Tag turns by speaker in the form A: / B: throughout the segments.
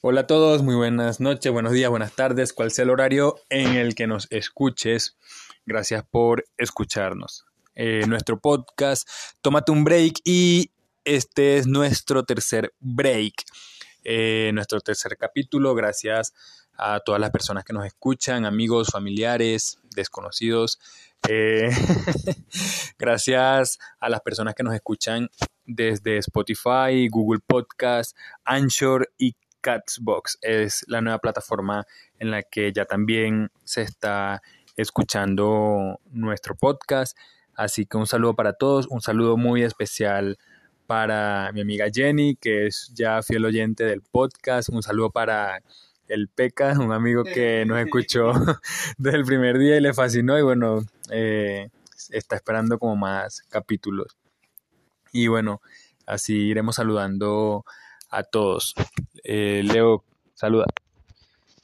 A: Hola a todos, muy buenas noches, buenos días, buenas tardes, cual sea el horario en el que nos escuches. Gracias por escucharnos. Eh, nuestro podcast, tómate un break y este es nuestro tercer break, eh, nuestro tercer capítulo. Gracias a todas las personas que nos escuchan, amigos, familiares, desconocidos. Eh, gracias a las personas que nos escuchan desde Spotify, Google Podcast, Anchor y Catsbox. Es la nueva plataforma en la que ya también se está escuchando nuestro podcast. Así que un saludo para todos, un saludo muy especial para mi amiga Jenny, que es ya fiel oyente del podcast. Un saludo para el Peca, un amigo que nos escuchó desde el primer día y le fascinó y bueno, eh, está esperando como más capítulos. Y bueno, así iremos saludando a todos. Eh, Leo, saluda.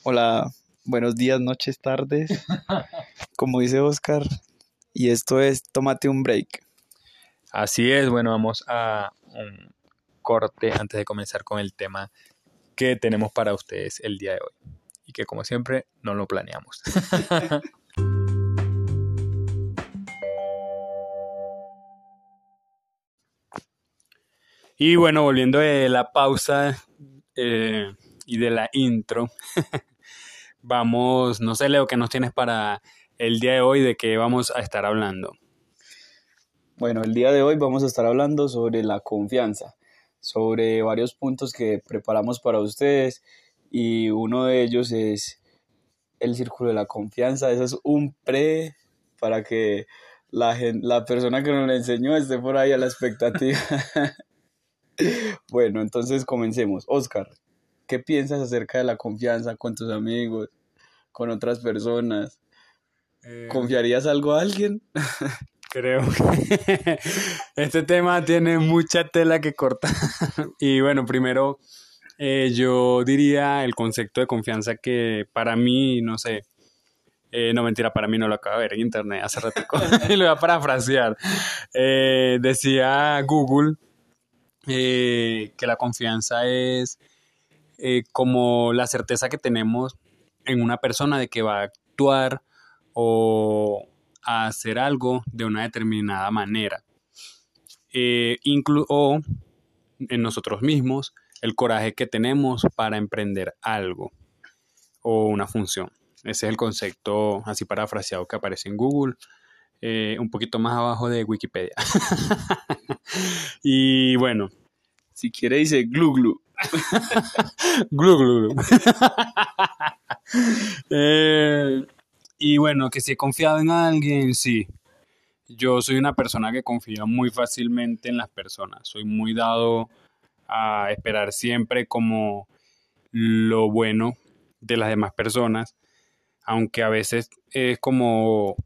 B: Hola, buenos días, noches, tardes. Como dice Oscar, y esto es Tómate un break.
A: Así es, bueno, vamos a un corte antes de comenzar con el tema que tenemos para ustedes el día de hoy. Y que como siempre no lo planeamos. y bueno, volviendo de la pausa eh, y de la intro, vamos, no sé Leo, ¿qué nos tienes para el día de hoy? ¿De qué vamos a estar hablando?
B: Bueno, el día de hoy vamos a estar hablando sobre la confianza, sobre varios puntos que preparamos para ustedes y uno de ellos es el círculo de la confianza. Eso es un pre para que la, la persona que nos lo enseñó esté por ahí a la expectativa. bueno, entonces comencemos. Oscar, ¿qué piensas acerca de la confianza con tus amigos, con otras personas? Eh, ¿Confiarías algo a alguien?
A: Creo que este tema tiene mucha tela que cortar. y bueno, primero eh, yo diría el concepto de confianza que para mí, no sé, eh, no mentira, para mí no lo acabo de ver en internet hace rato y lo voy a parafrasear. Eh, decía Google que la confianza es como la certeza que tenemos en una persona de que va a actuar o a hacer algo de una determinada manera. Eh, en nosotros mismos el coraje que tenemos para emprender algo o una función. Ese es el concepto así parafraseado que aparece en Google, eh, un poquito más abajo de Wikipedia. y bueno.
B: Si quiere dice glu. glu
A: glu. glu. eh, y bueno, que si he confiado en alguien, sí. Yo soy una persona que confía muy fácilmente en las personas. Soy muy dado a esperar siempre como lo bueno de las demás personas, aunque a veces es como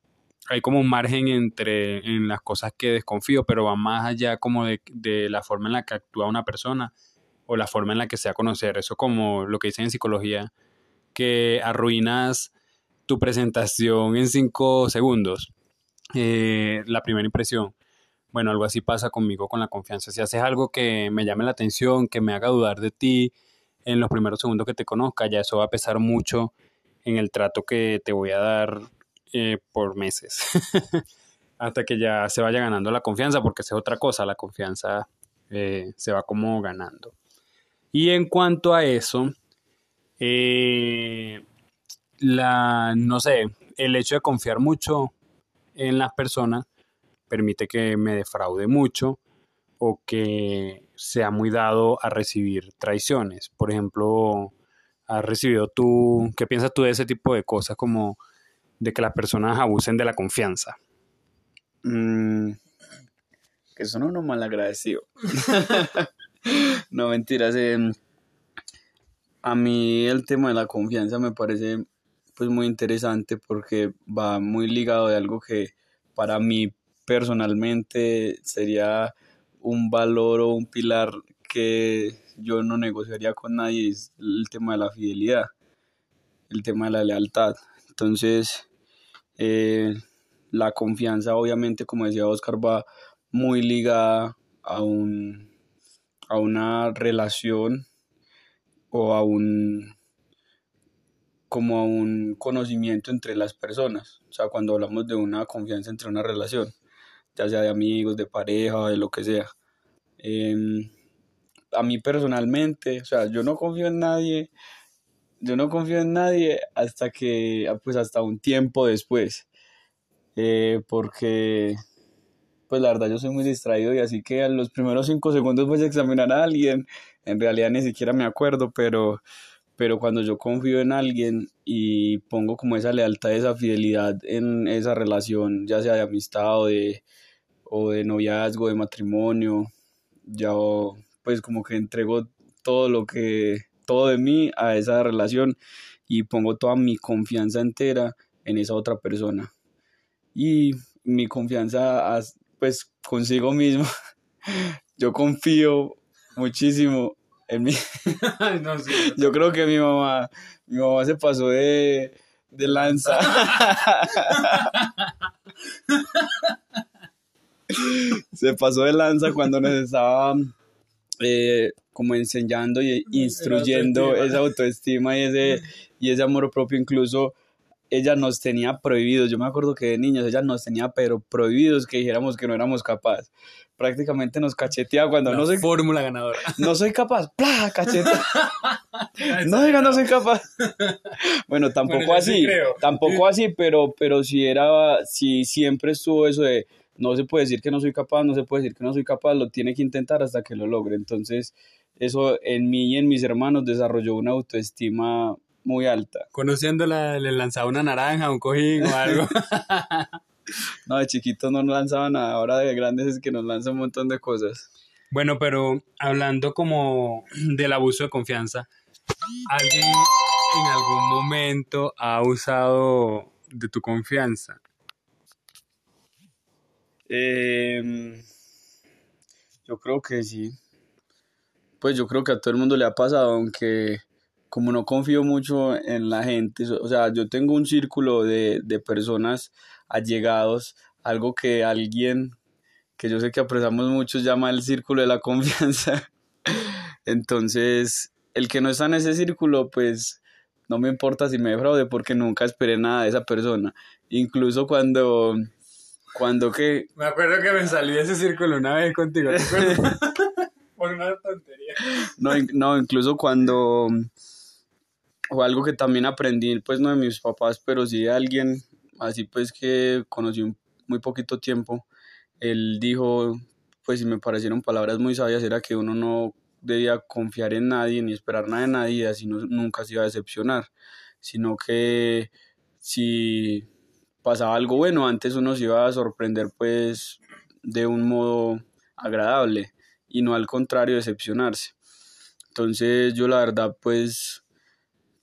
A: hay como un margen entre en las cosas que desconfío, pero va más allá como de, de, la forma en la que actúa una persona o la forma en la que se a conocer. Eso como lo que dicen en psicología, que arruinas tu presentación en cinco segundos. Eh, la primera impresión. Bueno, algo así pasa conmigo con la confianza. Si haces algo que me llame la atención, que me haga dudar de ti en los primeros segundos que te conozca, ya eso va a pesar mucho en el trato que te voy a dar eh, por meses. Hasta que ya se vaya ganando la confianza, porque es otra cosa, la confianza eh, se va como ganando. Y en cuanto a eso, eh, la, no sé, el hecho de confiar mucho en las personas permite que me defraude mucho o que sea muy dado a recibir traiciones. Por ejemplo, has recibido tú, ¿qué piensas tú de ese tipo de cosas como de que las personas abusen de la confianza?
B: Mm, que son unos malagradecidos. no mentiras. Em, a mí el tema de la confianza me parece pues muy interesante porque va muy ligado de algo que para mí personalmente sería un valor o un pilar que yo no negociaría con nadie, es el tema de la fidelidad, el tema de la lealtad. Entonces, Eh, la confianza, obviamente, como decía Oscar, va muy ligada a, un, a una relación o a un como a un conocimiento entre las personas. O sea, cuando hablamos de una confianza entre una relación, ya sea de amigos, de pareja, de lo que sea. Em, a mí personalmente, o sea, yo no confío en nadie, yo no confío en nadie hasta que, pues hasta un tiempo después. Eh, porque, pues la verdad yo soy muy distraído y así que a los primeros cinco segundos voy a examinar a alguien, en realidad ni siquiera me acuerdo, pero, pero cuando yo confío en alguien y pongo como esa lealtad, esa fidelidad en esa relación, ya sea de amistad o de, o de noviazgo, de matrimonio, ya pues como que entrego todo lo que, todo de mí a esa relación y pongo toda mi confianza entera en esa otra persona y mi confianza pues consigo mismo. Yo confío muchísimo en. Yo creo que mi mamá, mi mamá se pasó de, de lanza. se pasó de lanza cuando nos estaba eh, como enseñando y instruyendo esa autoestima y ese, y ese amor propio incluso ella nos tenía prohibidos, yo me acuerdo que de niños ella nos tenía pero prohibidos que dijéramos que no éramos capaces. Prácticamente nos cacheteaba cuando no soy
A: fórmula ganadora.
B: No soy capaz, ¡pla! cacheta. no diga no soy capaz. bueno, tampoco así, tampoco así, pero pero si era si siempre estuvo eso de no se puede decir que no soy capaz, no se puede decir que no soy capaz, lo tiene que intentar hasta que lo logre. Entonces, eso en mí y en mis hermanos desarrolló una autoestima muy alta.
A: Conociéndola, le lanzaba una naranja, un cojín o algo.
B: no, de chiquito no lanzaba nada, ahora de grandes es que nos lanza un montón de cosas.
A: Bueno, pero hablando como del abuso de confianza, ¿alguien en algún momento ha usado de tu confianza?
B: Em, yo creo que sí. Pues yo creo que a todo el mundo le ha pasado, aunque como no confío mucho en la gente, o sea, yo tengo un círculo de, de personas allegados, algo que alguien que yo sé que apreciamos mucho llama el círculo de la confianza. Entonces, el que no está en ese círculo, pues no me importa si me defraude porque nunca esperé nada de esa persona. Incluso cuando, cuando que...
A: Me acuerdo que me salí de ese círculo una vez contigo. Por una tontería.
B: No, no, incluso cuando o algo que también aprendí, pues no de mis papás, pero sí de alguien así pues que conocí un, muy poquito tiempo, él dijo, pues si me parecieron palabras muy sabias, era que uno no debía confiar en nadie ni esperar nada de nadie, así no, nunca se iba a decepcionar, sino que si pasaba algo bueno, antes uno se iba a sorprender pues de un modo agradable y no al contrario decepcionarse. Entonces yo la verdad pues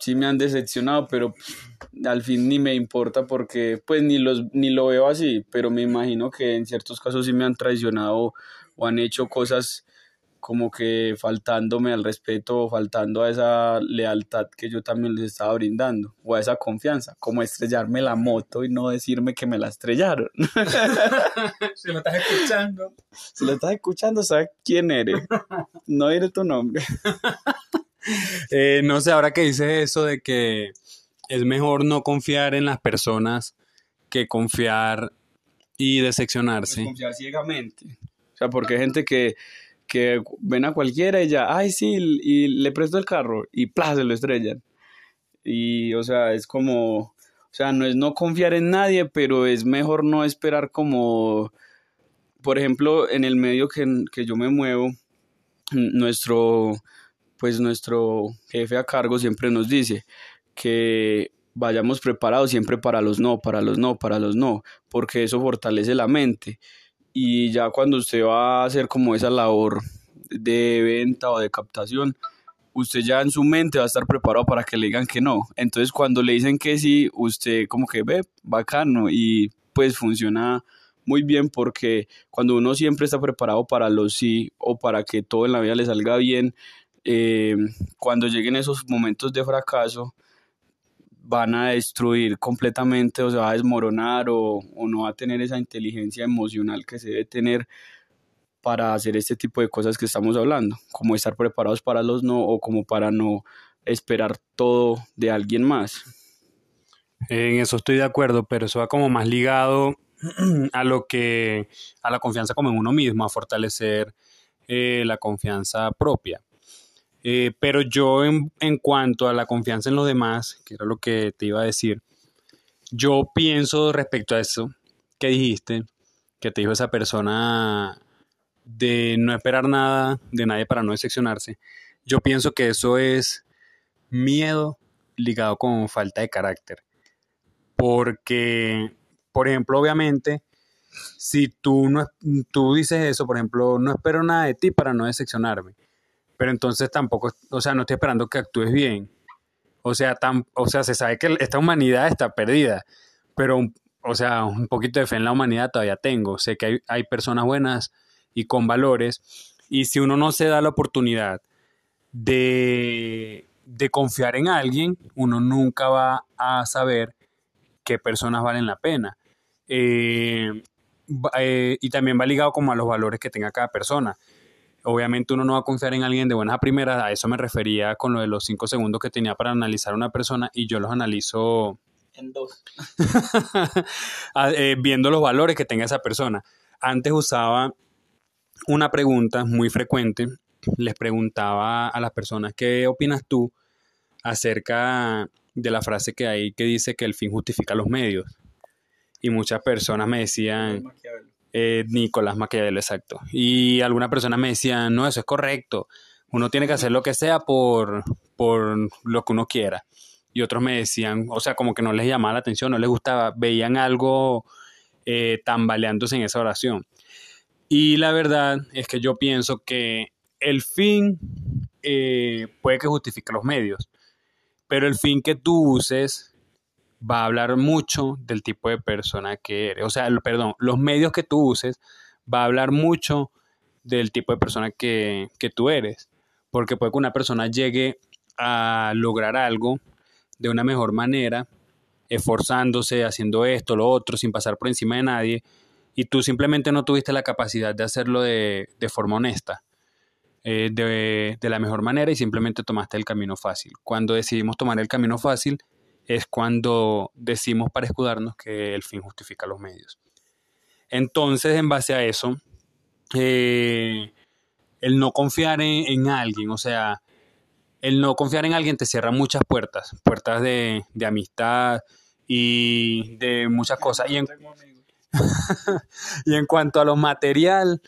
B: sí me han decepcionado, pero al fin ni me importa porque pues ni, los, ni lo veo así, pero me imagino que en ciertos casos sí me han traicionado o han hecho cosas como que faltándome al respeto o faltando a esa lealtad que yo también les estaba brindando o a esa confianza, como estrellarme la moto y no decirme que me la estrellaron.
A: si lo estás escuchando.
B: Si lo estás escuchando, sabes quién eres. No diré tu nombre.
A: Eh, no sé, ahora que dices eso de que es mejor no confiar en las personas que confiar y decepcionarse.
B: Pues confiar ciegamente. O sea, porque hay gente que, que ven a cualquiera y ya, ay, sí, y le presto el carro y ¡plá! se lo estrellan. Y, o sea, es como, o sea, no es no confiar en nadie, pero es mejor no esperar como, por ejemplo, en el medio que, que yo me muevo, nuestro pues nuestro jefe a cargo siempre nos dice que vayamos preparados siempre para los no, para los no, para los no, porque eso fortalece la mente. Y ya cuando usted va a hacer como esa labor de venta o de captación, usted ya en su mente va a estar preparado para que le digan que no. Entonces cuando le dicen que sí, usted como que ve, bacano y pues funciona muy bien porque cuando uno siempre está preparado para los sí o para que todo en la vida le salga bien, eh, cuando lleguen esos momentos de fracaso, van a destruir completamente o se va a desmoronar o, o no va a tener esa inteligencia emocional que se debe tener para hacer este tipo de cosas que estamos hablando, como estar preparados para los no o como para no esperar todo de alguien más.
A: En eso estoy de acuerdo, pero eso va como más ligado a lo que a la confianza como en uno mismo, a fortalecer eh, la confianza propia. Eh, pero yo en, en, cuanto a la confianza en los demás, que era lo que te iba a decir, yo pienso respecto a eso que dijiste, que te dijo esa persona de no esperar nada de nadie para no decepcionarse, yo pienso que eso es miedo ligado con falta de carácter. Porque, por ejemplo, obviamente, si tú, no, tú dices eso, por ejemplo, no espero nada de ti para no decepcionarme, pero entonces tampoco, o sea, no estoy esperando que actúes bien. O sea, o sea, se sabe que esta humanidad está perdida, pero, o sea, un poquito de fe en la humanidad todavía tengo. Sé que hay, hay personas buenas y con valores, y si uno no se da la oportunidad de, de confiar en alguien, uno nunca va a saber qué personas valen la pena. Eh, eh, y también va ligado como a los valores que tenga cada persona. Obviamente uno no va a confiar en alguien de buenas a primeras, a eso me refería con lo de los cinco segundos que tenía para analizar a una persona y yo los analizo
B: en dos.
A: Eh, viendo los valores que tenga esa persona. Antes usaba una pregunta muy frecuente, les preguntaba a las personas, ¿qué opinas tú acerca de la frase que hay que dice que el fin justifica los medios? Y muchas personas me decían, eh, Nicolás Maquiavelo, exacto. Y algunas personas me decían, no, eso es correcto. Uno tiene que hacer lo que sea por, por lo que uno quiera. Y otros me decían, o sea, como que no les llamaba la atención, no les gustaba, veían algo eh, tambaleándose en esa oración. Y la verdad es que yo pienso que el fin eh, puede que justifique los medios, pero el fin que tú uses va a hablar mucho del tipo de persona que eres. O sea, perdón, los medios que tú uses va a hablar mucho del tipo de persona que, que tú eres. Porque puede que una persona llegue a lograr algo de una mejor manera, esforzándose, haciendo esto, lo otro, sin pasar por encima de nadie, y tú simplemente no tuviste la capacidad de hacerlo de, de forma honesta, eh, de, de la mejor manera y simplemente tomaste el camino fácil. Cuando decidimos tomar el camino fácil, es cuando decimos para escudarnos que el fin justifica los medios. Entonces, en base a eso, eh, el no confiar en, alguien, o sea, el no confiar en alguien te cierra muchas puertas, puertas de, amistad y de muchas cosas. Y en, y en cuanto a lo material,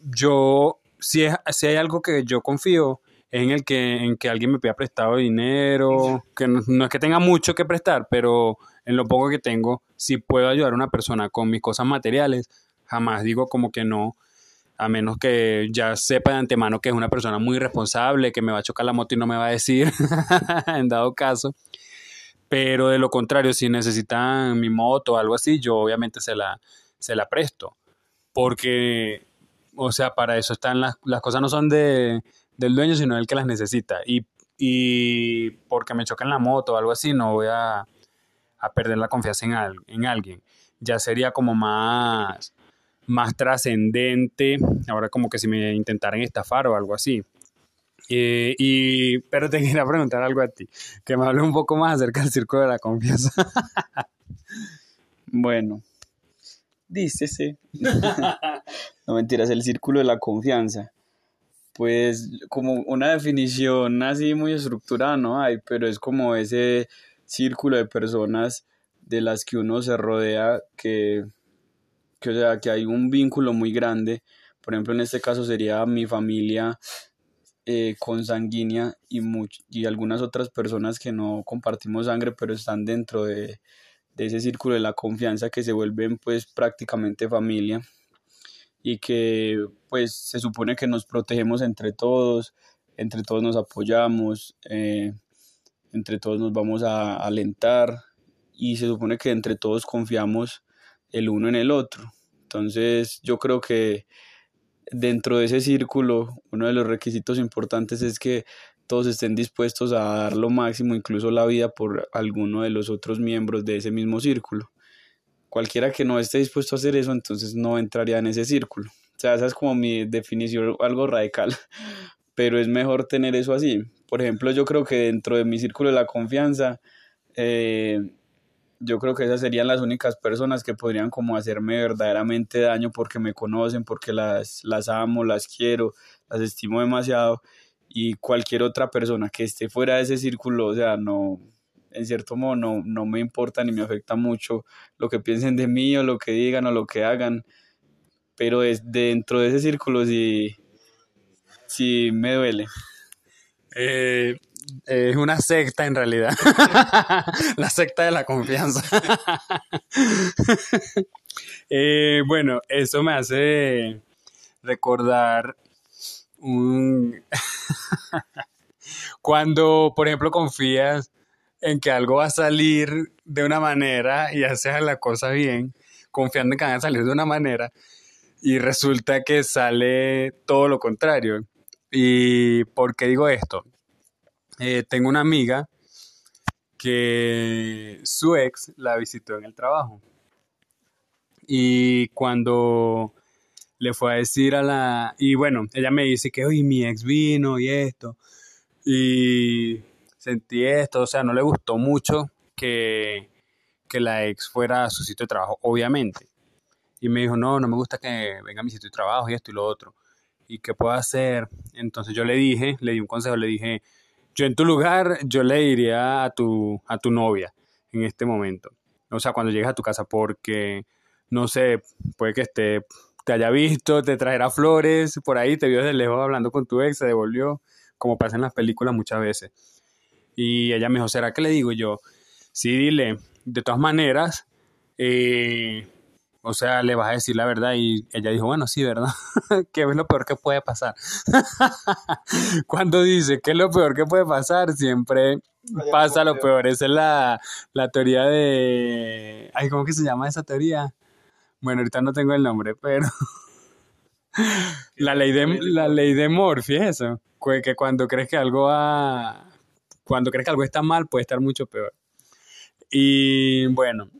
A: yo, si, si hay algo que yo confío, en el que, en que alguien me pida prestado dinero, que no, es que tenga mucho que prestar, pero en lo poco que tengo, si puedo ayudar a una persona con mis cosas materiales, jamás digo como que no, a menos que ya sepa de antemano que es una persona muy responsable, que me va a chocar la moto y no me va a decir, en dado caso. Pero de lo contrario, si necesitan mi moto o algo así, yo obviamente se la, se la presto. Porque, o sea, para eso están las, las cosas, no son de, del dueño, sino del que las necesita. Y, y porque me choca en la moto o algo así, no voy a, a perder la confianza en, en alguien. Ya sería como más, más trascendente, ahora como que si me intentaran estafar o algo así. Eh, y, pero te quería preguntar algo a ti, que me hable un poco más acerca del círculo de la confianza.
B: bueno, dícese. no mentiras, el círculo de la confianza pues como una definición así muy estructurada no hay, pero es como ese círculo de personas de las que uno se rodea que, que, o sea, que hay un vínculo muy grande. Por ejemplo, en este caso sería mi familia eh, consanguínea y, y algunas otras personas que no compartimos sangre, pero están dentro de, de ese círculo de la confianza que se vuelven pues prácticamente familia y que pues se supone que nos protegemos entre todos, entre todos nos apoyamos, eh, entre todos nos vamos a alentar y se supone que entre todos confiamos el uno en el otro. Entonces yo creo que dentro de ese círculo uno de los requisitos importantes es que todos estén dispuestos a dar lo máximo, incluso la vida, por alguno de los otros miembros de ese mismo círculo. Cualquiera que no esté dispuesto a hacer eso, entonces no entraría en ese círculo. O sea, esa es como mi definición, algo radical, pero es mejor tener eso así. Por ejemplo, yo creo que dentro de mi círculo de la confianza, eh, yo creo que esas serían las únicas personas que podrían como hacerme verdaderamente daño porque me conocen, porque las, las amo, las quiero, las estimo demasiado y cualquier otra persona que esté fuera de ese círculo, o sea, no, en cierto modo no, no me importa ni me afecta mucho lo que piensen de mí o lo que digan o lo que hagan, pero es dentro de ese círculo sí, sí me duele.
A: Eh, es una secta en realidad. la secta de la confianza. Eh, bueno, eso me hace recordar un... Cuando, por ejemplo, confías en que algo va a salir de una manera y haces la cosa bien, confiando en que van a salir de una manera, y resulta que sale todo lo contrario. ¿Y por qué digo esto? Eh, tengo una amiga que su ex la visitó en el trabajo. Y cuando le fue a decir a la... Y bueno, ella me dice que, hoy mi ex vino y esto. Y sentí esto, o sea, no le gustó mucho que, que la ex fuera a su sitio de trabajo, obviamente. Y me dijo, no, no me gusta que venga a mi sitio de trabajo y esto y lo otro. ¿Y qué puedo hacer? Entonces yo le dije, le di un consejo, le dije, yo en tu lugar, yo le diría a tu, a tu novia en este momento. O sea, cuando llegues a tu casa, porque, no sé, puede que esté, te haya visto, te traerá flores, por ahí te vio desde lejos hablando con tu ex, se devolvió, como pasa en las películas muchas veces. Y ella me dijo, ¿será que le digo yo? Sí, dile, de todas maneras, eh, o sea, le vas a decir la verdad y ella dijo, bueno, sí, ¿verdad? ¿Qué es lo peor que puede pasar? Cuando dice que es lo peor que puede pasar, siempre pasa lo peor. Esa es la, la teoría de... Ay, ¿cómo que se llama esa teoría? Bueno, ahorita no tengo el nombre, pero... la ley de, la ley de Morphy es eso. Que cuando crees que algo va... Cuando crees que algo está mal, puede estar mucho peor. Y bueno,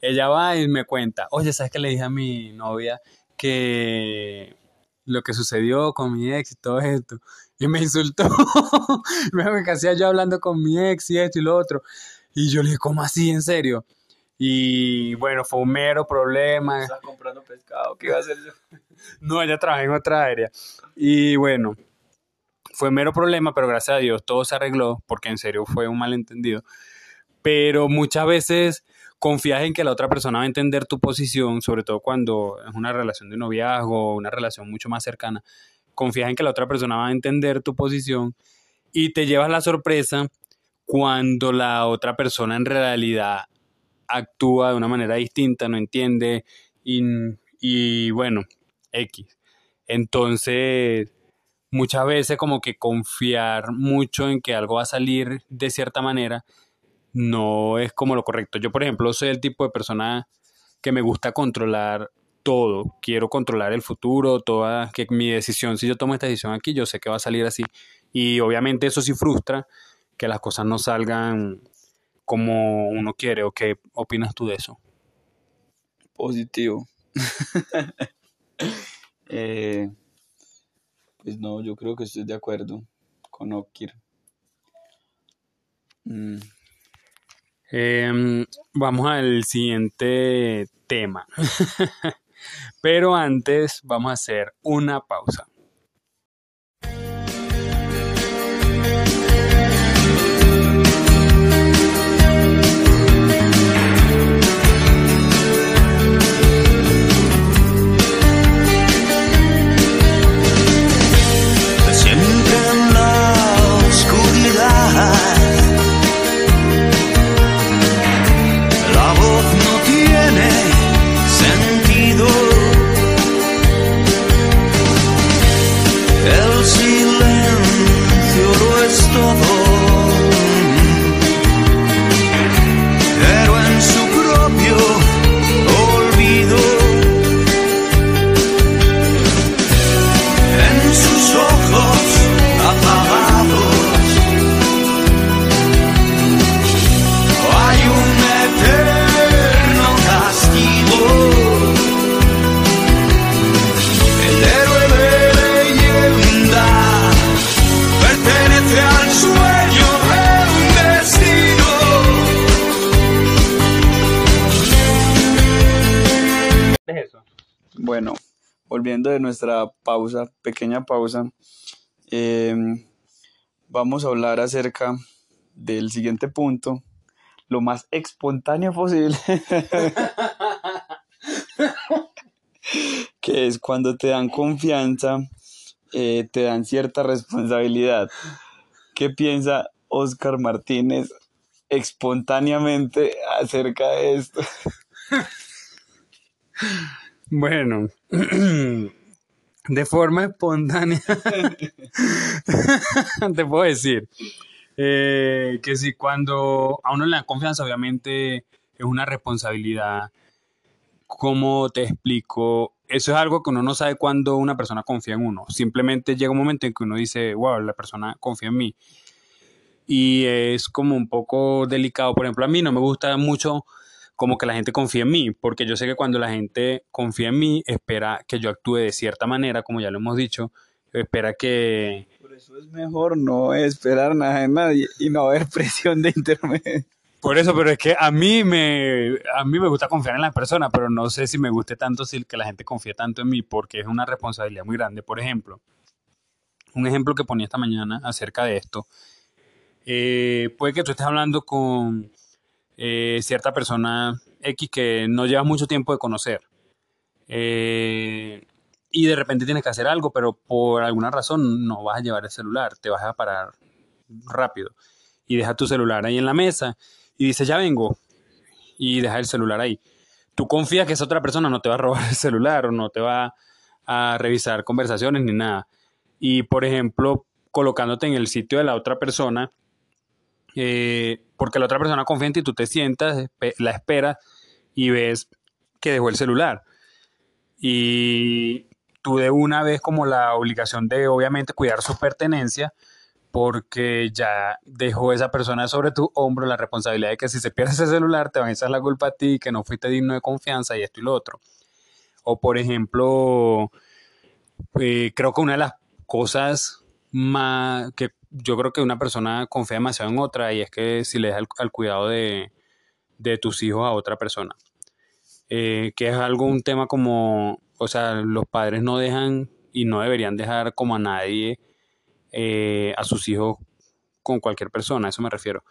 A: ella va y me cuenta, oye, ¿sabes qué le dije a mi novia? Que lo que sucedió con mi ex y todo esto. Y me insultó. me hacía yo hablando con mi ex y esto y lo otro. Y yo le dije, ¿cómo así? ¿En serio? Y bueno, fue un mero problema.
B: Estaba comprando pescado, ¿qué iba a hacer yo?
A: no, ella trabaja en otra área. Y bueno, fue mero problema, pero gracias a Dios todo se arregló, porque en serio fue un malentendido. Pero muchas veces confías en que la otra persona va a entender tu posición, sobre todo cuando es una relación de noviazgo, una relación mucho más cercana, confías en que la otra persona va a entender tu posición y te llevas la sorpresa cuando la otra persona en realidad actúa de una manera distinta, no entiende y, y bueno, X. Entonces, muchas veces como que confiar mucho en que algo va a salir de cierta manera no es como lo correcto. Yo, por ejemplo, soy el tipo de persona que me gusta controlar todo. Quiero controlar el futuro, toda que mi decisión, si yo tomo esta decisión aquí, yo sé que va a salir así. Y obviamente eso sí frustra que las cosas no salgan como uno quiere. ¿O qué opinas tú de eso?
B: Positivo. Eh, pues no, yo creo que estoy de acuerdo con Okir.
A: Mm. Em, vamos al siguiente tema. Pero antes vamos a hacer una pausa.
B: De nuestra pausa, pequeña pausa, em, vamos a hablar acerca del siguiente punto, lo más espontáneo posible, que es cuando te dan confianza, eh, te dan cierta responsabilidad. ¿Qué piensa Oscar Martínez espontáneamente acerca de esto?
A: Bueno, de forma espontánea, te puedo decir eh, que si cuando a uno le da confianza, obviamente es una responsabilidad. ¿Cómo te explico? Eso es algo que uno no sabe cuando una persona confía en uno. Simplemente llega un momento en que uno dice, wow, la persona confía en mí. Y es como un poco delicado. Por ejemplo, a mí no me gusta mucho como que la gente confíe en mí, porque yo sé que cuando la gente confía en mí, espera que yo actúe de cierta manera, como ya lo hemos dicho, espera que...
B: Por eso es mejor no esperar nada de nadie y no haber presión de intermedio.
A: Por eso, pero es que a mí me, a mí me gusta confiar en la persona, pero no sé si me guste tanto si que la gente confíe tanto en mí, porque es una responsabilidad muy grande. Por ejemplo, un ejemplo que ponía esta mañana acerca de esto, eh, puede que tú estés hablando con eh, cierta persona X que no lleva mucho tiempo de conocer. Eh, y de repente tienes que hacer algo, pero por alguna razón no vas a llevar el celular, te vas a parar rápido y deja tu celular ahí en la mesa y dices, ya vengo, y deja el celular ahí. Tú confías que esa otra persona no te va a robar el celular o no te va a revisar conversaciones ni nada. Y por ejemplo, colocándote en el sitio de la otra persona, eh, porque la otra persona confía en ti, tú te sientas, la esperas y ves que dejó el celular. Y tú de una vez como la obligación de obviamente cuidar su pertenencia, porque ya dejó esa persona sobre tu hombro la responsabilidad de que si se pierde ese celular te van a echar la culpa a ti, que no fuiste digno de confianza y esto y lo otro. O por ejemplo, eh, creo que una de las cosas más que yo creo que una persona confía demasiado en otra y es que si le deja al, cuidado de, tus hijos a otra persona. Eh, que es algo, un tema como, o sea, los padres no dejan y no deberían dejar como a nadie, eh, a sus hijos con cualquier persona, a eso me refiero.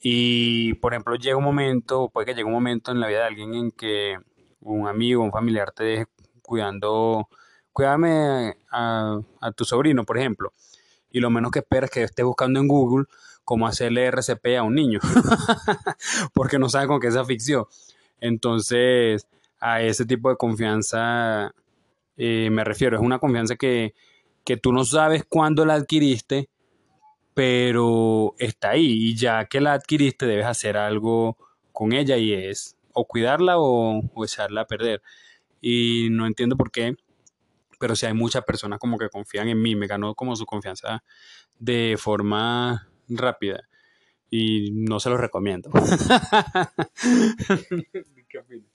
A: Y, por ejemplo, llega un momento, puede que llegue un momento en la vida de alguien en que un amigo, un familiar te deje cuidando, cuídame a tu sobrino, por ejemplo y lo menos que espera es que esté buscando en Google cómo hacerle RCP a un niño, porque no sabe con qué se afició. Entonces, a ese tipo de confianza eh, me refiero, es una confianza que, que tú no sabes cuándo la adquiriste, pero está ahí y ya que la adquiriste debes hacer algo con ella y es o cuidarla o, o echarla a perder. Y no entiendo por qué pero si hay muchas personas como que confían en mí, me ganó como su confianza de forma rápida y no se los recomiendo.
B: ¿Qué opinas?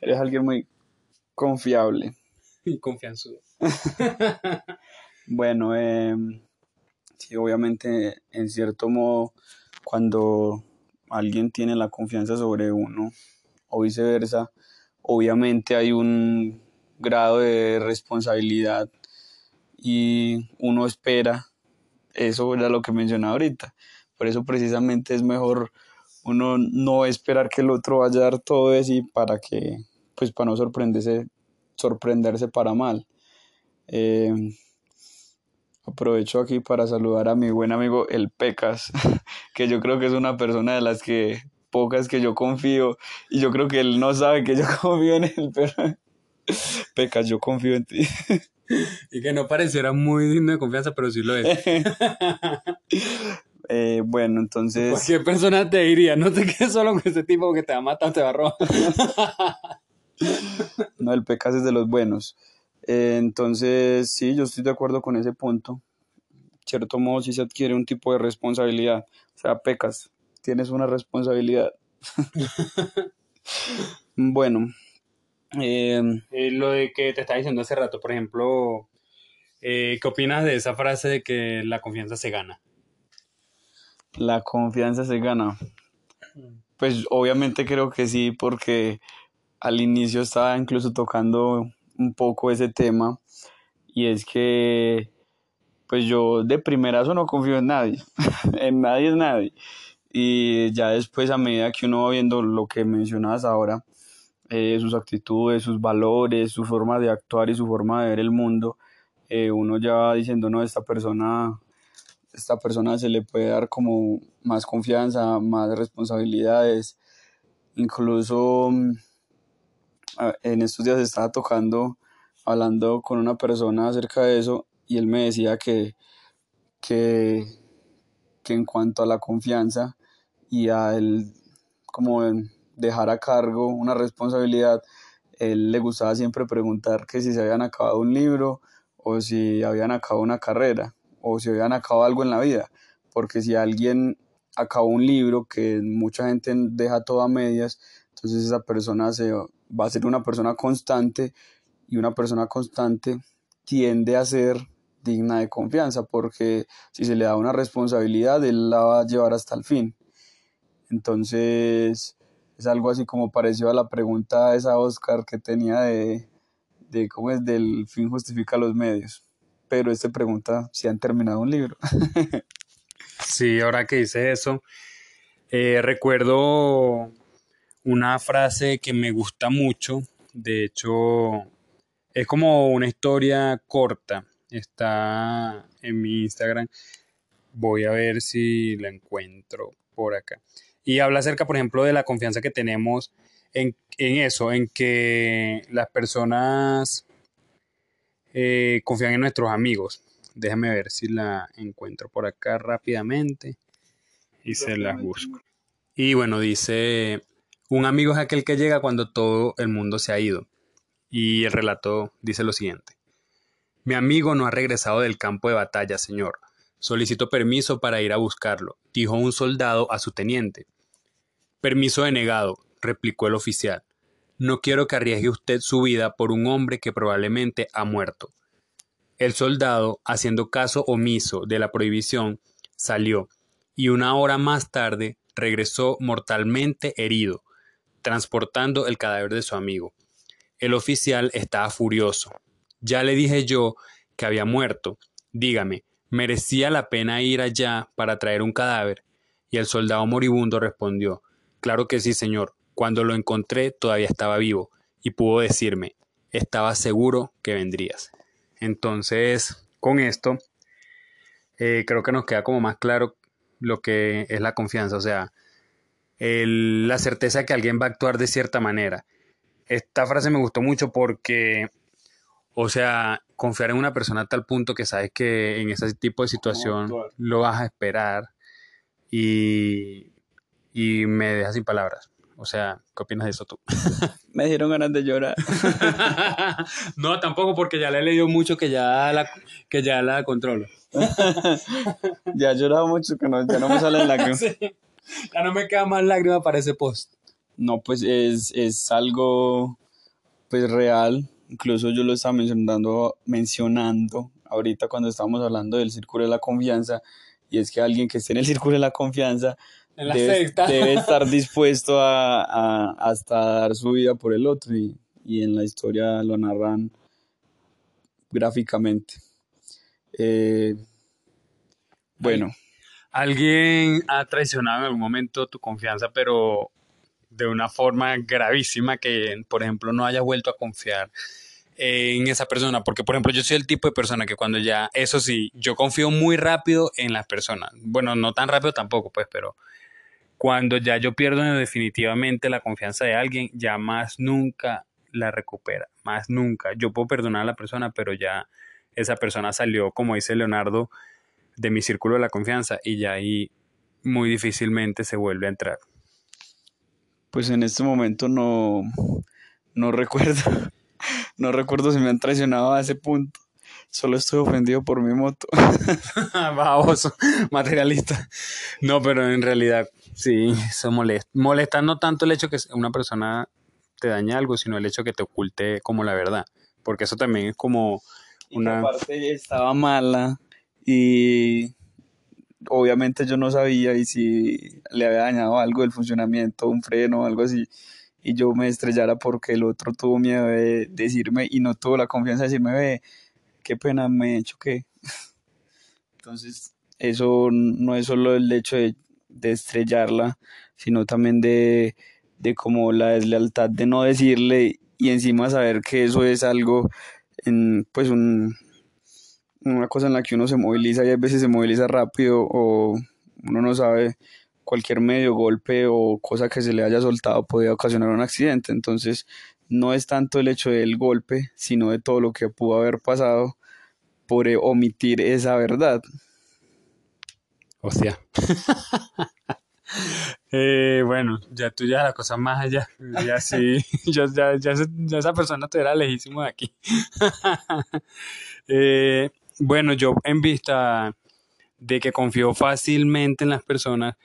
B: Eres alguien muy confiable.
A: Y confianzudo.
B: bueno, em, sí, obviamente, en cierto modo, cuando alguien tiene la confianza sobre uno o viceversa, obviamente hay un grado de responsabilidad y uno espera, eso era lo que mencionaba ahorita, por eso precisamente es mejor uno no esperar que el otro vaya a dar todo de sí para que, pues para no sorprenderse, sorprenderse para mal. Eh, aprovecho aquí para saludar a mi buen amigo el Pecas, que yo creo que es una persona de las que pocas que yo confío y yo creo que él no sabe que yo confío en él, pero Pecas, yo confío en ti.
A: Y que no pareciera muy digno de confianza, pero sí lo es.
B: Eh, bueno, entonces.
A: Cualquier persona te diría, no te quedes solo con ese tipo que te va a matar, te va a robar.
B: no, el Pecas es de los buenos. Eh, entonces, sí, yo estoy de acuerdo con ese punto. cierto modo, sí se adquiere un tipo de responsabilidad. O sea, Pecas, tienes una responsabilidad. bueno,
A: Em, eh, lo de que te estaba diciendo hace rato, por ejemplo, eh, ¿qué opinas de esa frase de que la confianza se gana?
B: La confianza se gana. Pues obviamente creo que sí, porque al inicio estaba incluso tocando un poco ese tema y es que pues yo de primerazo no confío en nadie, en nadie es nadie. Y ya después a medida que uno va viendo lo que mencionabas ahora, eh, sus actitudes, sus valores, su forma de actuar y su forma de ver el mundo, eh, uno ya va diciendo, no, esta persona, esta persona se le puede dar como más confianza, más responsabilidades. Incluso mm, en estos días estaba tocando, hablando con una persona acerca de eso y él me decía que, que, que en cuanto a la confianza y a el, como dejar a cargo una responsabilidad, él le gustaba siempre preguntar que si se habían acabado un libro o si habían acabado una carrera o si habían acabado algo en la vida, porque si alguien acabó un libro que mucha gente deja todo a medias, entonces esa persona se va a ser una persona constante y una persona constante tiende a ser digna de confianza, porque si se le da una responsabilidad, él la va a llevar hasta el fin. Entonces, es algo así como parecido a la pregunta esa Oscar que tenía de, de cómo es del fin justifica los medios. Pero esta pregunta si han terminado un libro.
A: sí, ahora que dice eso, eh, recuerdo una frase que me gusta mucho. De hecho, es como una historia corta está en mi Instagram. Voy a ver si la encuentro por acá. Y habla acerca, por ejemplo, de la confianza que tenemos en, eso, en que las personas eh, confían en nuestros amigos. Déjame ver si la encuentro por acá rápidamente y se las busco. Y bueno, dice, un amigo es aquel que llega cuando todo el mundo se ha ido. Y el relato dice lo siguiente. Mi amigo no ha regresado del campo de batalla, señor. Solicito permiso para ir a buscarlo, dijo un soldado a su teniente. Permiso denegado, replicó el oficial. No quiero que arriesgue usted su vida por un hombre que probablemente ha muerto. El soldado, haciendo caso omiso de la prohibición, salió, y una hora más tarde regresó mortalmente herido, transportando el cadáver de su amigo. El oficial estaba furioso. Ya le dije yo que había muerto. Dígame, ¿merecía la pena ir allá para traer un cadáver? Y el soldado moribundo respondió, Claro que sí, señor. Cuando lo encontré todavía estaba vivo y pudo decirme, estaba seguro que vendrías. Entonces, con esto, eh, creo que nos queda como más claro lo que es la confianza, o sea, la certeza de que alguien va a actuar de cierta manera. Esta frase me gustó mucho porque o sea, confiar en una persona a tal punto que sabes que en ese tipo de situación lo vas a esperar y, y me dejas sin palabras. O sea, ¿qué opinas de eso tú?
B: me dieron ganas de llorar.
A: no, tampoco porque ya le he leído mucho que ya la, que ya la controlo.
B: ya he llorado mucho que no, ya no me salen lágrimas.
A: Ya no me queda más lágrima para ese post.
B: No, pues es, es algo pues real incluso yo lo estaba mencionando, mencionando ahorita cuando estábamos hablando del círculo de la confianza, y es que alguien que esté en el círculo de la confianza debe, estar dispuesto a, hasta dar su vida por el otro, y, en la historia lo narran gráficamente. Eh, bueno.
A: Alguien ha traicionado en algún momento tu confianza, pero de una forma gravísima que, por ejemplo, no hayas vuelto a confiar en esa persona, porque por ejemplo yo soy el tipo de persona que cuando ya, eso sí, yo confío muy rápido en las personas, bueno, no tan rápido tampoco, pues, pero cuando ya yo pierdo definitivamente la confianza de alguien, ya más nunca la recupera, más nunca. Yo puedo perdonar a la persona, pero ya esa persona salió, como dice Leonardo, de mi círculo de la confianza y ya ahí muy difícilmente se vuelve a entrar.
B: Pues en este momento no, no recuerdo no recuerdo si me han traicionado a ese punto. Solo estoy ofendido por mi moto.
A: Baboso, materialista. No, pero en realidad sí, eso molesta. Molesta no tanto el hecho que una persona te dañe algo, sino el hecho que te oculte como la verdad. Porque eso también es como
B: una... parte estaba mala y obviamente yo no sabía y si le había dañado algo del funcionamiento, un freno o algo así y yo me estrellara porque el otro tuvo miedo de decirme y no tuvo la confianza de decirme, ve, qué pena me choqué. Entonces, eso no es solo el hecho de, estrellarla, sino también de, de como la deslealtad de no decirle y encima saber que eso es algo, en, pues un, una cosa en la que uno se moviliza y a veces se moviliza rápido o uno no sabe cualquier medio golpe o cosa que se le haya soltado podría ocasionar un accidente. Entonces, no es tanto el hecho del golpe, sino de todo lo que pudo haber pasado por omitir esa verdad.
A: O sea. Eh, bueno, ya tú ya la cosa más allá. Ya sí, ya, ya, ya, esa persona te era lejísimo de aquí. Eh, bueno, yo en vista de que confío fácilmente en las personas,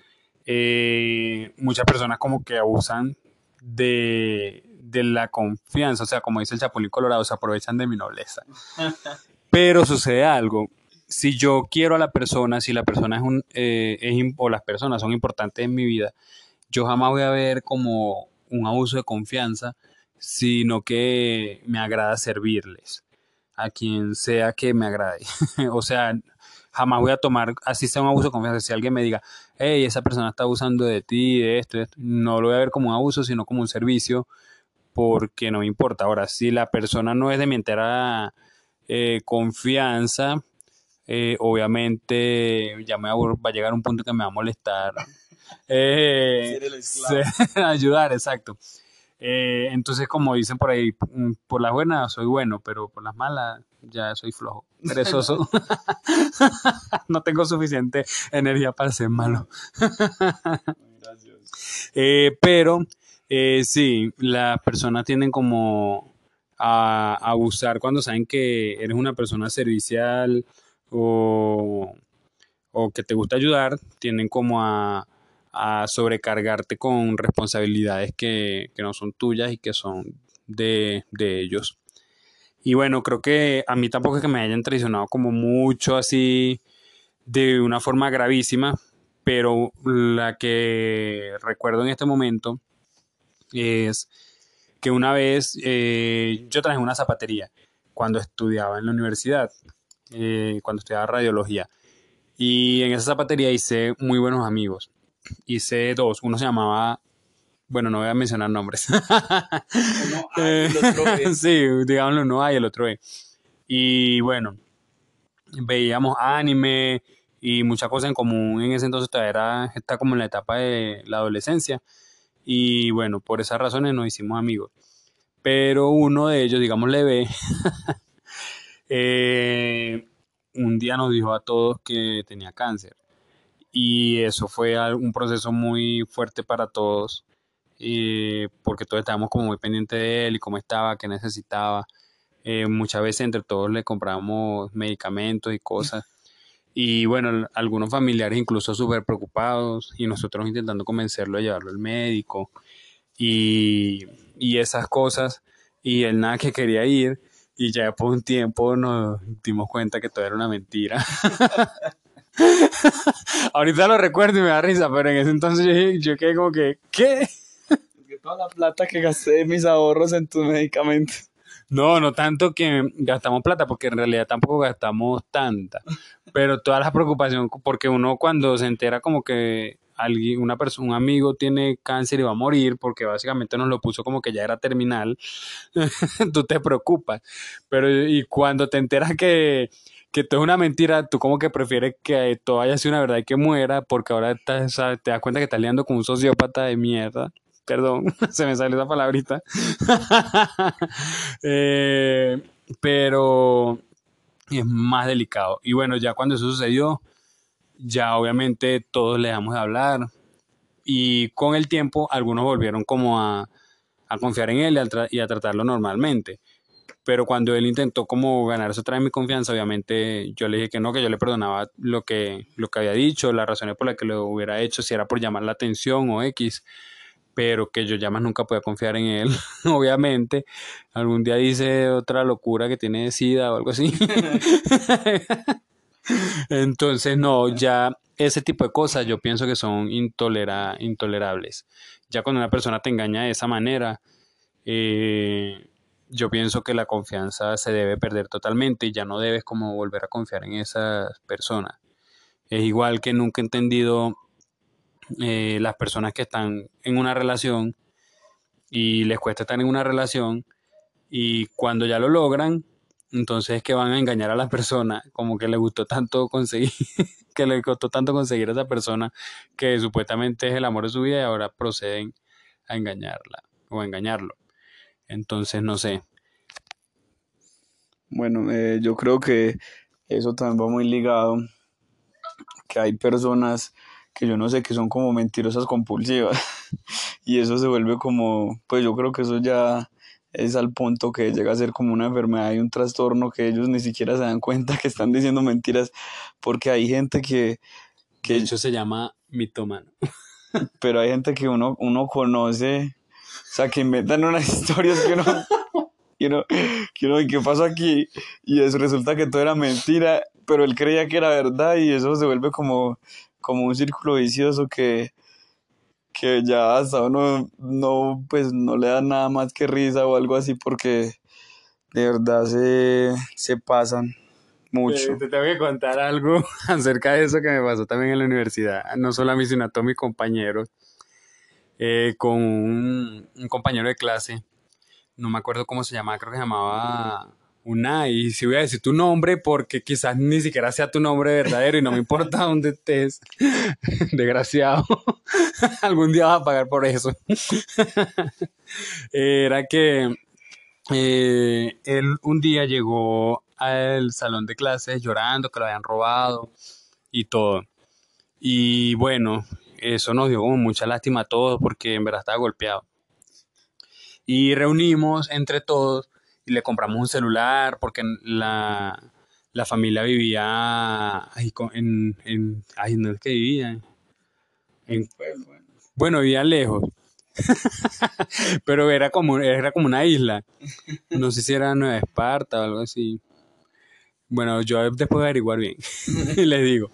A: eh, muchas personas como que abusan de, de, la confianza, o sea, como dice el Chapulín Colorado, se aprovechan de mi nobleza. Pero sucede algo, si yo quiero a la persona, si la persona es un, eh, o las personas son importantes en mi vida, yo jamás voy a ver como un abuso de confianza, sino que me agrada servirles a quien sea que me agrade. o sea, jamás voy a tomar, así sea un abuso de confianza, si alguien me diga, hey, esa persona está abusando de ti, de esto, de esto, no lo voy a ver como un abuso, sino como un servicio, porque no me importa. Ahora, si la persona no es de mi entera eh, confianza, eh, obviamente ya me va, a llegar un punto que me va a molestar. Eh, ayudar, exacto. Entonces, como dicen por ahí, mm, por las buenas soy bueno, pero por las malas ya soy flojo, perezoso. no tengo suficiente energía para ser malo. pero eh, sí, las personas tienden como a, abusar cuando saben que eres una persona servicial o, o que te gusta ayudar, tienden como a a sobrecargarte con responsabilidades que, no son tuyas y que son de, ellos. Y bueno, creo que a mí tampoco es que me hayan traicionado como mucho así de una forma gravísima, pero la que recuerdo en este momento es que una vez eh, yo traje una zapatería cuando estudiaba en la universidad, eh, cuando estudiaba radiología. Y en esa zapatería hice muy buenos amigos hice dos. Uno se llamaba, bueno, no voy a mencionar nombres. uno A y el otro B. sí, digámoslo, uno A y el otro B. Y bueno, veíamos anime y muchas cosas en común. En ese entonces todavía era, está como en la etapa de la adolescencia. Y bueno, por esas razones nos hicimos amigos. Pero uno de ellos, digamos, le ve, eh, un día nos dijo a todos que tenía cáncer y eso fue un proceso muy fuerte para todos porque todos estábamos como muy pendientes de él y cómo estaba, qué necesitaba. Eh, muchas veces entre todos le compramos medicamentos y cosas. Y bueno, algunos familiares incluso súper preocupados y nosotros intentando convencerlo a llevarlo al médico y, y esas cosas. Y él nada que quería ir y ya por un tiempo nos dimos cuenta que todo era una mentira. Ahorita lo recuerdo y me da risa, pero en ese entonces yo, quedé como que, ¿qué?
B: Toda la plata que gasté de mis ahorros en tus medicamentos.
A: No, no tanto que gastamos plata, porque en realidad tampoco gastamos tanta. Pero toda la preocupación, porque uno cuando se entera como que alguien, una persona, un amigo tiene cáncer y va a morir, porque básicamente nos lo puso como que ya era terminal, tú te preocupas. Pero y cuando te enteras que que todo es una mentira, tú como que prefieres que todo haya sido una verdad y que muera, porque ahora te das cuenta que estás liando con un sociópata de mierda. Perdón, se me salió esa palabrita. Eh, pero es más delicado. Y bueno, ya cuando eso sucedió, ya obviamente todos le dejamos de hablar. Y con el tiempo, algunos volvieron como a, confiar en él y a tratarlo normalmente pero cuando él intentó como ganarse otra vez mi confianza, obviamente yo le dije que no, que yo le perdonaba lo que, lo que había dicho, las razones por las que lo hubiera hecho, si era por llamar la atención o X, pero que yo ya más nunca podía confiar en él, obviamente. Algún día dice otra locura que tiene SIDA o algo así. Entonces, no, ya ese tipo de cosas yo pienso que son intolera intolerables. Ya cuando una persona te engaña de esa manera, eh, yo pienso que la confianza se debe perder totalmente y ya no debes como volver a confiar en esa persona. Es igual que nunca he entendido eh, las personas que están en una relación y les cuesta estar en una relación y cuando ya lo logran, entonces es que van a engañar a la persona, como que le gustó tanto conseguir, que le costó tanto conseguir a esa persona que supuestamente es el amor de su vida y ahora proceden a engañarla o a engañarlo. Entonces, no sé.
B: Bueno, eh, yo creo que eso también va muy ligado, que hay personas que yo no sé, que son como mentirosas compulsivas. y eso se vuelve como, pues yo creo que eso ya es al punto que llega a ser como una enfermedad y un trastorno que ellos ni siquiera se dan cuenta que están diciendo mentiras, porque hay gente que...
A: que de hecho se llama mitomano.
B: pero hay gente que uno, uno conoce, o sea, que inventan unas historias que uno... Que uno, que uno, ¿qué pasó aquí? Y eso resulta que todo era mentira, pero él creía que era verdad y eso se vuelve como, como un círculo vicioso que, que ya hasta uno no, pues no le da nada más que risa o algo así porque de verdad se, se pasan mucho.
A: te tengo que contar algo acerca de eso que me pasó también en la universidad, no solo a mí, sino a todos mis compañeros, eh, con un, un compañero de clase, no me acuerdo cómo se llamaba, creo que se llamaba y si voy a decir tu nombre porque quizás ni siquiera sea tu nombre verdadero y no me importa dónde estés, desgraciado, algún día vas a pagar por eso. Era que eh, él un día llegó al salón de clases llorando que lo habían robado y todo. Y bueno, eso nos dio como mucha lástima a todos porque en verdad estaba golpeado. Y reunimos entre todos le compramos un celular porque la, la familia vivía en, en, ay, no es que vivía. En, bueno, vivía lejos. Pero era como, era como una isla. No sé si era Nueva Esparta o algo así. Bueno, yo después a averiguar bien. les digo.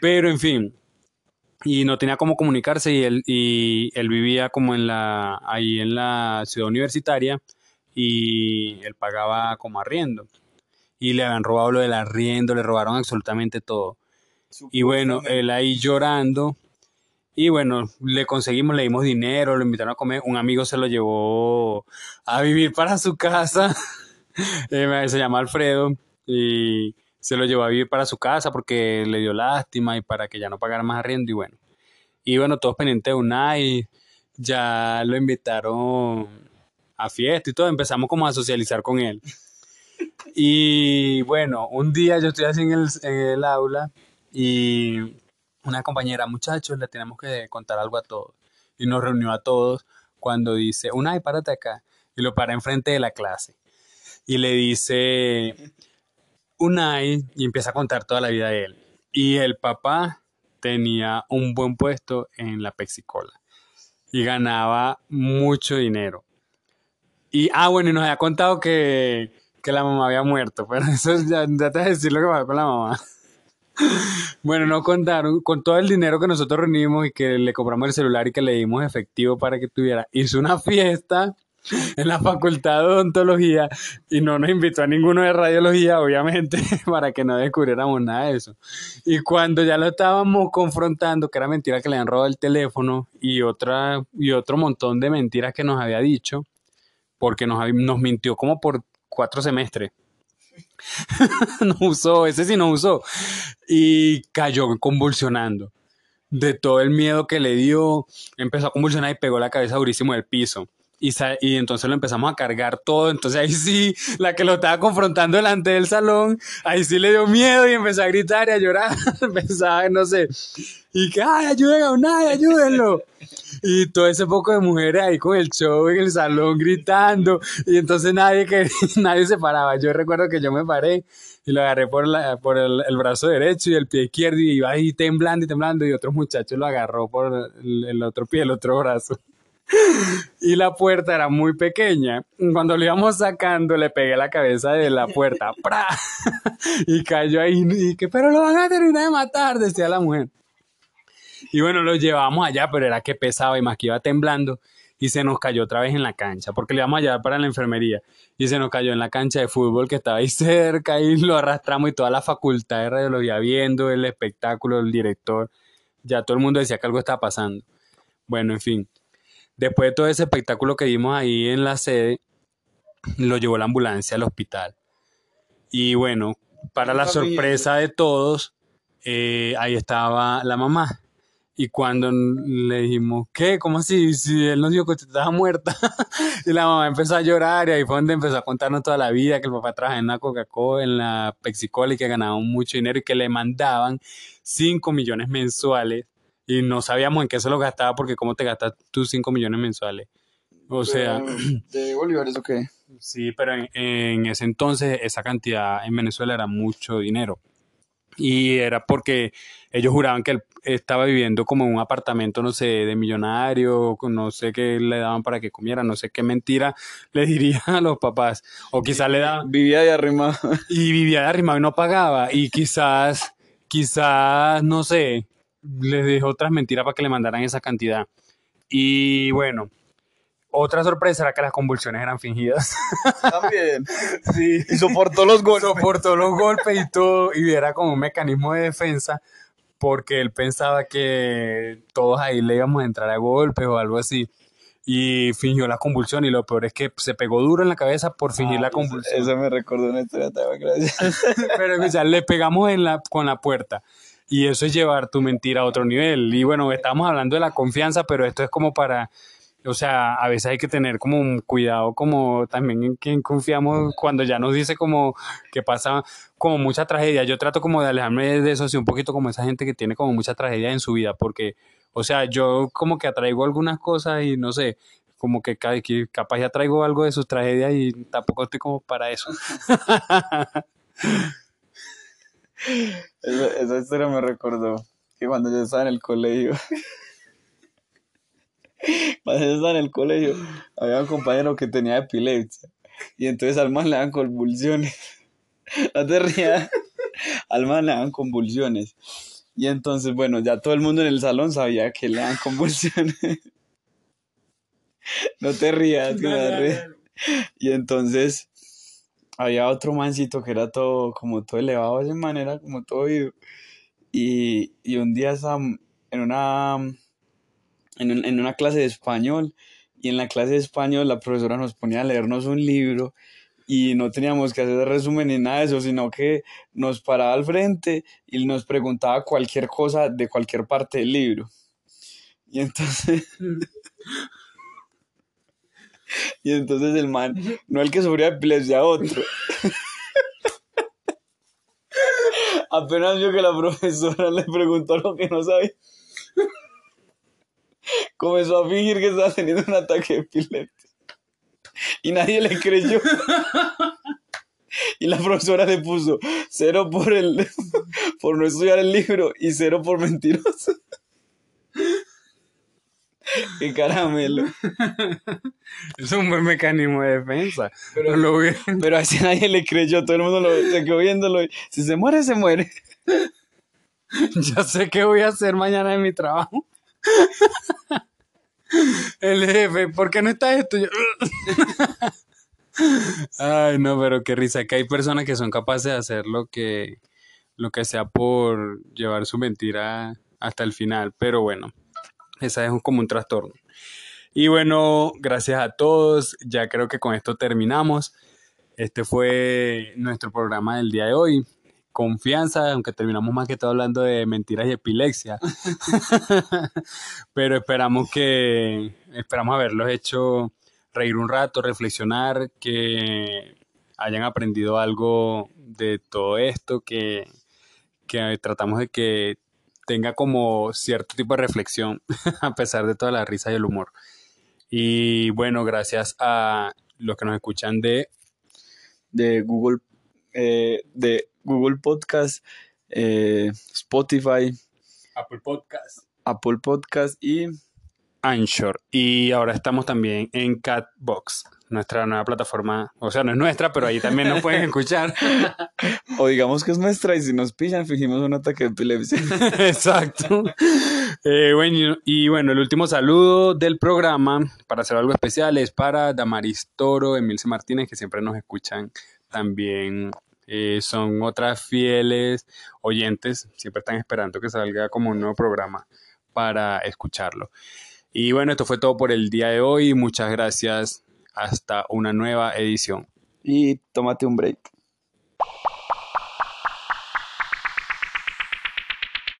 A: Pero en fin. Y no tenía cómo comunicarse y él, y él vivía como en la, ahí en la ciudad universitaria y él pagaba como arriendo. Y le habían robado lo del arriendo, le robaron absolutamente todo. Y bueno, él ahí llorando. Y bueno, le conseguimos, le dimos dinero, lo invitaron a comer. Un amigo se lo llevó a vivir para su casa. Eh, se llama Alfredo. Y se lo llevó a vivir para su casa porque le dio lástima y para que ya no pagara más arriendo. Y bueno, y bueno, todos pendientes de UNAI. Ya lo invitaron a fiesta y todo, empezamos como a socializar con él. Y bueno, un día yo estoy así en el, en el aula y una compañera, muchachos, le tenemos que contar algo a todos. Y nos reunió a todos cuando dice, Unai, párate acá. Y lo para enfrente de la clase. Y le dice, Unai, y empieza a contar toda la vida de él. Y el papá tenía un buen puesto en la Pexicola y ganaba mucho dinero. Y, ah, bueno, y nos había contado que, que la mamá había muerto, pero eso ya, te voy a decir lo que pasó con la mamá. Bueno, no contaron, con todo el dinero que nosotros reunimos y que le compramos el celular y que le dimos efectivo para que tuviera, hizo una fiesta en la facultad de odontología y no nos invitó a ninguno de radiología, obviamente, para que no descubriéramos nada de eso. Y cuando ya lo estábamos confrontando, que era mentira que le habían robado el teléfono y, otra, y otro montón de mentiras que nos había dicho, porque nos, nos mintió como por cuatro semestres. no usó, ese sí no usó. Y cayó convulsionando. De todo el miedo que le dio, empezó a convulsionar y pegó la cabeza durísimo del piso. Y, entonces lo empezamos a cargar todo. Entonces ahí sí, la que lo estaba confrontando delante del salón, ahí sí le dio miedo y empezó a gritar y a llorar. Pensaba, no sé. Y que, ay, ayuden a Unai, ayúdenlo. Y todo ese poco de mujeres ahí con el show en el salón gritando. Y entonces nadie, que, nadie se paraba. Yo recuerdo que yo me paré y lo agarré por, la, por el, brazo derecho y el pie izquierdo y iba ahí temblando y temblando. Y otro muchacho lo agarró por el otro pie, el otro brazo. Y la puerta era muy pequeña. Cuando lo íbamos sacando, le pegué la cabeza de la puerta, ¡pra! y cayó ahí, y que, pero lo van a terminar de matar, decía la mujer. Y bueno, lo llevamos allá, pero era que pesaba y más que iba temblando y se nos cayó otra vez en la cancha, porque le íbamos a llevar para la enfermería y se nos cayó en la cancha de fútbol que estaba ahí cerca y lo arrastramos y toda la facultad de radiología viendo el espectáculo, el director, ya todo el mundo decía que algo estaba pasando. Bueno, en fin, después de todo ese espectáculo que vimos ahí en la sede, lo llevó la ambulancia al hospital. Y bueno, para la sorpresa de todos, eh, ahí estaba la mamá. Y cuando le dijimos, ¿qué? ¿Cómo así? Si él nos dijo que estaba muerta. y la mamá empezó a llorar y ahí fue donde empezó a contarnos toda la vida, que el papá trabajaba en la Coca-Cola, en la Pepsi-Cola y que ganaban mucho dinero y que le mandaban 5 millones mensuales y no sabíamos en qué se lo gastaba porque cómo te gastas tus 5 millones mensuales. O sea...
B: ¿De bolívares o qué?
A: Sí, pero en, en ese entonces esa cantidad en Venezuela era mucho dinero. Y era porque ellos juraban que él estaba viviendo como en un apartamento, no sé, de millonario, no sé qué le daban para que comiera, no sé qué mentira le dirían a los papás. O quizás le daban...
B: Vivía de arrimado.
A: Y vivía de arrimado y no pagaba. Y quizás, quizás, no sé, les dejó otras mentiras para que le mandaran esa cantidad. Y bueno, otra sorpresa era que las convulsiones eran fingidas.
B: También.
A: sí.
B: Y soportó los golpes.
A: Soportó los golpes y todo. Y era como un mecanismo de defensa porque él pensaba que todos ahí le íbamos a entrar a golpes o algo así. Y fingió la convulsión y lo peor es que se pegó duro en la cabeza por fingir
B: Ah,
A: la convulsión.
B: Eso me recordó una historia, gracias.
A: Pero o sea, le pegamos en la, con la puerta. Y eso es llevar tu mentira a otro nivel. Y bueno, estamos hablando de la confianza, pero esto es como para, o sea, a veces hay que tener como un cuidado, como también en quién confiamos cuando ya nos dice como que pasa como mucha tragedia. Yo trato como de alejarme de eso, sí, un poquito como esa gente que tiene como mucha tragedia en su vida, porque, o sea, yo como que atraigo algunas cosas y no sé, como que capaz ya traigo algo de sus tragedias y tampoco estoy como para eso.
B: Esa, esa historia me recordó que cuando yo estaba en el colegio, cuando yo estaba en el colegio, había un compañero que tenía epilepsia y entonces al man le dan convulsiones. No te rías, al man le dan convulsiones. Y entonces, bueno, ya todo el mundo en el salón sabía que le dan convulsiones. No te rías, que me da risa. Y entonces había otro mancito que era todo, como todo elevado de manera, como todo vivo. Y, y un día en una, en, un- en una clase de español, y en la clase de español la profesora nos ponía a leernos un libro, y no teníamos que hacer resumen ni nada de eso, sino que nos paraba al frente y nos preguntaba cualquier cosa de cualquier parte del libro. Y entonces, y entonces el man, no el que sufría epilepsia, otro. Apenas vio que la profesora le preguntó lo que no sabía. Comenzó a fingir que estaba teniendo un ataque de epilepsia. Y nadie le creyó. Y la profesora le puso cero por el por no estudiar el libro y cero por mentiroso. Qué caramelo.
A: Es un buen mecanismo de defensa. Pero lo vi-
B: Pero así nadie le creyó, todo el mundo lo, se quedó viéndolo. y, Si se muere, se muere.
A: ya sé qué voy a hacer mañana en mi trabajo. El jefe, ¿por qué no está esto? Ay, no, pero qué risa, que hay personas que son capaces de hacer lo que, lo que sea por llevar su mentira hasta el final, pero bueno, esa es un- como un trastorno. Y bueno, gracias a todos, ya creo que con esto terminamos. Este fue nuestro programa del día de hoy. Confianza, aunque terminamos más que todo hablando de mentiras y epilepsia. Pero esperamos que, esperamos haberlos hecho reír un rato, reflexionar, que hayan aprendido algo de todo esto, que, que tratamos de que tenga como cierto tipo de reflexión a pesar de toda la risa y el humor. Y bueno, gracias a los que nos escuchan de
B: De Google, eh, de Google Podcast, eh, Spotify,
A: Apple Podcast.
B: Apple Podcast y
A: Anchor. Y ahora estamos también en Catbox, nuestra nueva plataforma. O sea, no es nuestra, pero ahí también nos pueden escuchar.
B: O digamos que es nuestra y si nos pillan, fingimos un ataque de epilepsia.
A: Exacto. Eh, bueno, y bueno, el último saludo del programa para hacer algo especial es para Damaris Toro, Emilce Martínez, que siempre nos escuchan también. eh, son otras fieles oyentes, siempre están esperando que salga como un nuevo programa para escucharlo. Y bueno, esto fue todo por el día de hoy. Muchas gracias. Hasta una nueva edición.
B: Y tómate un break.